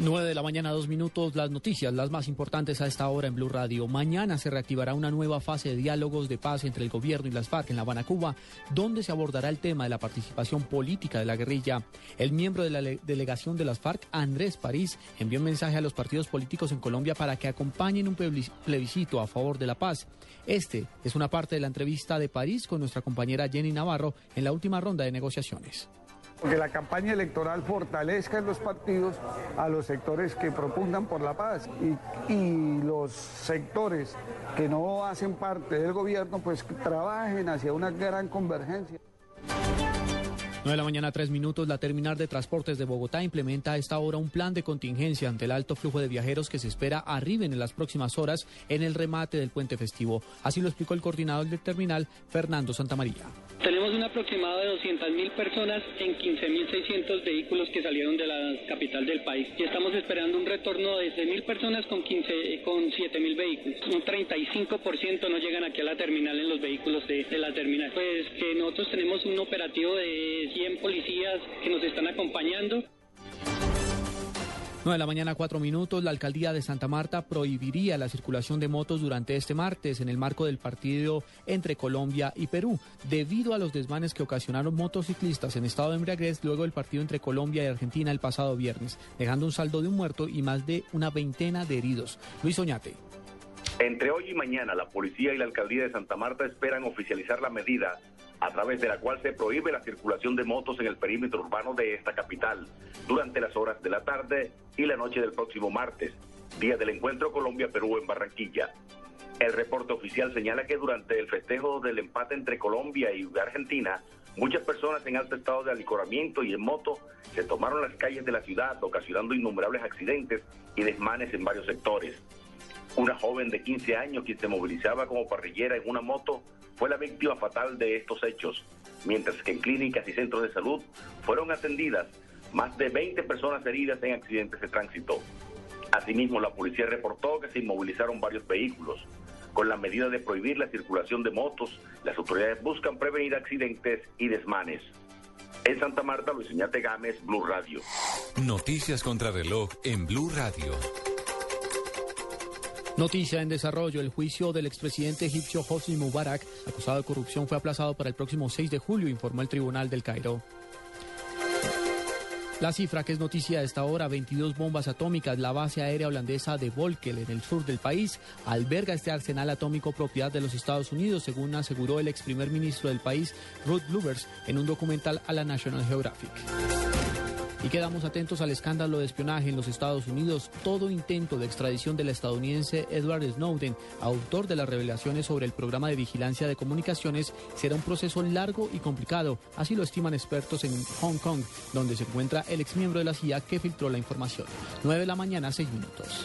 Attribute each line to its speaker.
Speaker 1: 9 de la mañana, dos minutos, las noticias, las más importantes a esta hora en Blue Radio. Mañana se reactivará una nueva fase de diálogos de paz entre el gobierno y las FARC en La Habana, Cuba, donde se abordará el tema de la participación política de la guerrilla. El miembro de la delegación de las FARC, Andrés París, envió un mensaje a los partidos políticos en Colombia para que acompañen un plebiscito a favor de la paz. Este es una parte de la entrevista de París con nuestra compañera Jenny Navarro en la última ronda de negociaciones
Speaker 2: que la campaña electoral fortalezca en los partidos a los sectores que propungan por la paz y, y, los sectores que no hacen parte del gobierno pues trabajen hacia una gran convergencia.
Speaker 1: 9 de la mañana, tres minutos. La terminal de transportes de Bogotá implementa a esta hora un plan de contingencia ante el alto flujo de viajeros que se espera arriben en las próximas horas en el remate del puente festivo. Así lo explicó el coordinador del terminal, Fernando Santamaría.
Speaker 3: Tenemos un aproximado de 200.000 personas en 15.600 vehículos que salieron de la capital del país. Y estamos esperando un retorno de 6.000 personas con, 15, con 7.000 vehículos. Un 35% no llegan aquí a la terminal en los vehículos de, de la terminal. Pues que nosotros tenemos un operativo de 100 policías que nos están acompañando.
Speaker 1: 9 de la mañana, 4 minutos. La alcaldía de Santa Marta prohibiría la circulación de motos durante este martes en el marco del partido entre Colombia y Perú, debido a los desmanes que ocasionaron motociclistas en estado de embriaguez luego del partido entre Colombia y Argentina el pasado viernes, dejando un saldo de un muerto y más de una veintena de heridos. Luis Oñate.
Speaker 4: Entre hoy y mañana, la policía y la alcaldía de Santa Marta esperan oficializar la medida a través de la cual se prohíbe la circulación de motos en el perímetro urbano de esta capital durante las horas de la tarde y la noche del próximo martes, día del encuentro Colombia-Perú en Barranquilla. El reporte oficial señala que durante el festejo del empate entre Colombia y Argentina, muchas personas en alto estado de alicoramiento y en moto se tomaron las calles de la ciudad, ocasionando innumerables accidentes y desmanes en varios sectores. Una joven de 15 años quien se movilizaba como parrillera en una moto fue la víctima fatal de estos hechos, mientras que en clínicas y centros de salud fueron atendidas más de 20 personas heridas en accidentes de tránsito. Asimismo, la policía reportó que se inmovilizaron varios vehículos. Con la medida de prohibir la circulación de motos, las autoridades buscan prevenir accidentes y desmanes. En Santa Marta, Luis Iñate Gámez, Blue Radio.
Speaker 5: Noticias contra reloj en Blue Radio.
Speaker 1: Noticia en desarrollo. El juicio del expresidente egipcio Hosni Mubarak, acusado de corrupción, fue aplazado para el próximo 6 de julio, informó el Tribunal del Cairo. La cifra que es noticia a esta hora, 22 bombas atómicas. La base aérea holandesa de Volkel, en el sur del país, alberga este arsenal atómico propiedad de los Estados Unidos, según aseguró el ex primer ministro del país, Ruth Lubbers, en un documental a la National Geographic. Y quedamos atentos al escándalo de espionaje en los Estados Unidos. Todo intento de extradición del estadounidense Edward Snowden, autor de las revelaciones sobre el programa de vigilancia de comunicaciones, será un proceso largo y complicado. Así lo estiman expertos en Hong Kong, donde se encuentra el exmiembro de la CIA que filtró la información. 9 de la mañana, 6 minutos.